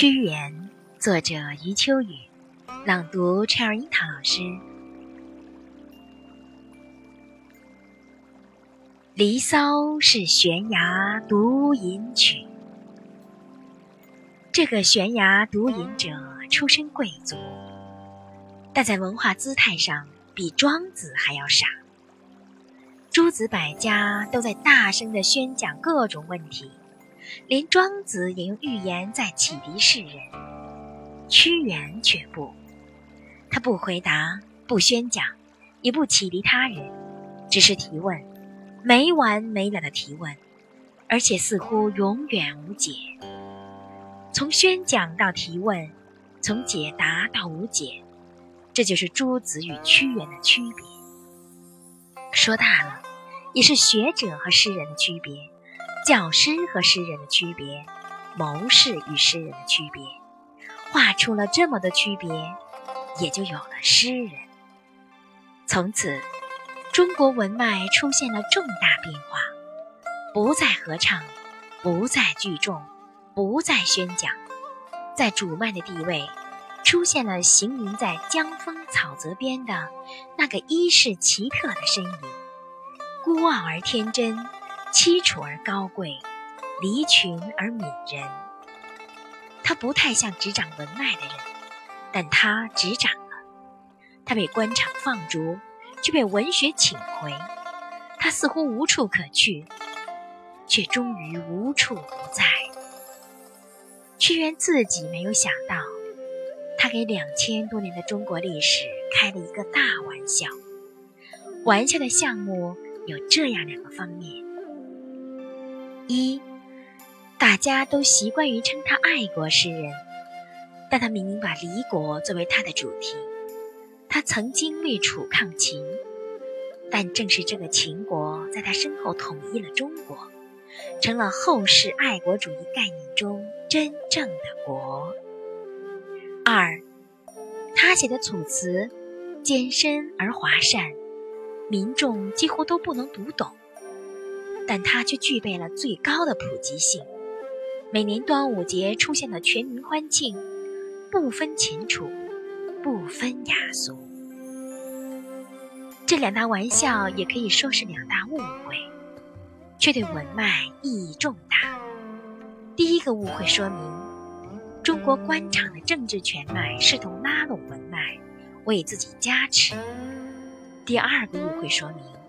屈原，作者余秋雨，朗读 Cherry 樱桃老师。《离骚》是悬崖独饮曲。这个悬崖独饮者出身贵族，但在文化姿态上比庄子还要傻。诸子百家都在大声地宣讲各种问题。连庄子也用寓言在启迪世人，屈原却不，他不回答，不宣讲，也不启迪他人，只是提问，没完没了的提问，而且似乎永远无解。从宣讲到提问，从解答到无解，这就是诸子与屈原的区别。说大了，也是学者和诗人的区别。教师和诗人的区别，谋士与诗人的区别，画出了这么多区别，也就有了诗人。从此，中国文脉出现了重大变化，不再合唱，不再聚众，不再宣讲，在主脉的地位，出现了行吟在江风草泽边的那个衣饰奇特的身影，孤傲而天真。凄楚而高贵，离群而悯人。他不太像执掌文脉的人，但他执掌了。他被官场放逐，却被文学请回。他似乎无处可去，却终于无处不在。屈原自己没有想到，他给两千多年的中国历史开了一个大玩笑。玩笑的项目有这样两个方面。一，大家都习惯于称他爱国诗人，但他明明把离国作为他的主题。他曾经为楚抗秦，但正是这个秦国在他身后统一了中国，成了后世爱国主义概念中真正的国。二，他写的楚辞艰深而华善，民众几乎都不能读懂。但它却具备了最高的普及性。每年端午节出现的全民欢庆，不分秦楚，不分雅俗。这两大玩笑也可以说是两大误会，却对文脉意义重大。第一个误会说明，中国官场的政治权脉试图拉拢文脉，为自己加持；第二个误会说明。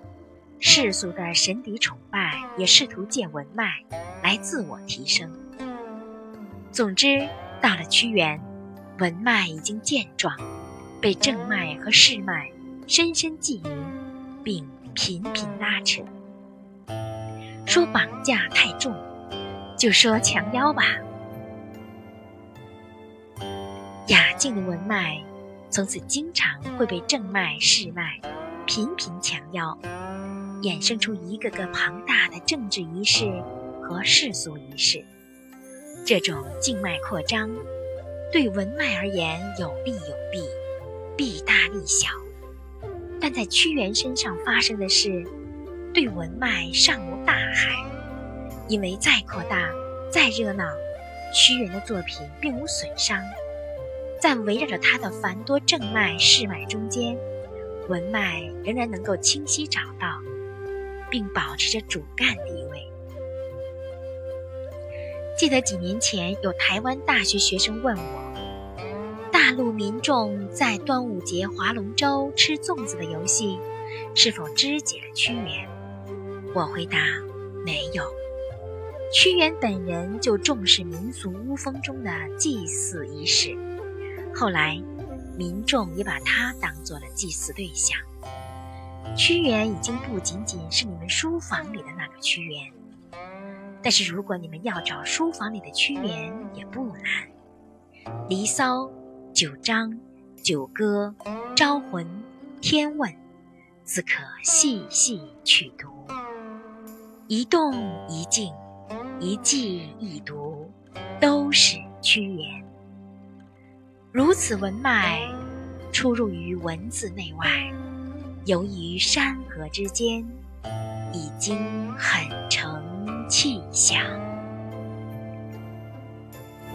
世俗的神邸崇拜也试图借文脉来自我提升。总之，到了屈原，文脉已经健壮，被正脉和世脉深深觊觎，并频频拉扯。说绑架太重，就说强腰吧。雅静的文脉，从此经常会被正脉、世脉频频强腰。衍生出一个个庞大的政治仪式和世俗仪式，这种静脉扩张对文脉而言有利有弊，弊大利小。但在屈原身上发生的事，对文脉尚无大害，因为再扩大、再热闹，屈原的作品并无损伤。在围绕着他的繁多正脉、世脉中间，文脉仍然能够清晰找到。并保持着主干地位。记得几年前有台湾大学学生问我：“大陆民众在端午节划龙舟、吃粽子的游戏，是否肢解了屈原？”我回答：“没有。屈原本人就重视民俗巫风中的祭祀仪式，后来民众也把他当做了祭祀对象。”屈原已经不仅仅是你们书房里的那个屈原，但是如果你们要找书房里的屈原，也不难，《离骚》《九章》《九歌》《招魂》《天问》，自可细细去读。一动一静，一记一读，都是屈原。如此文脉，出入于文字内外。游于山河之间，已经很成气象。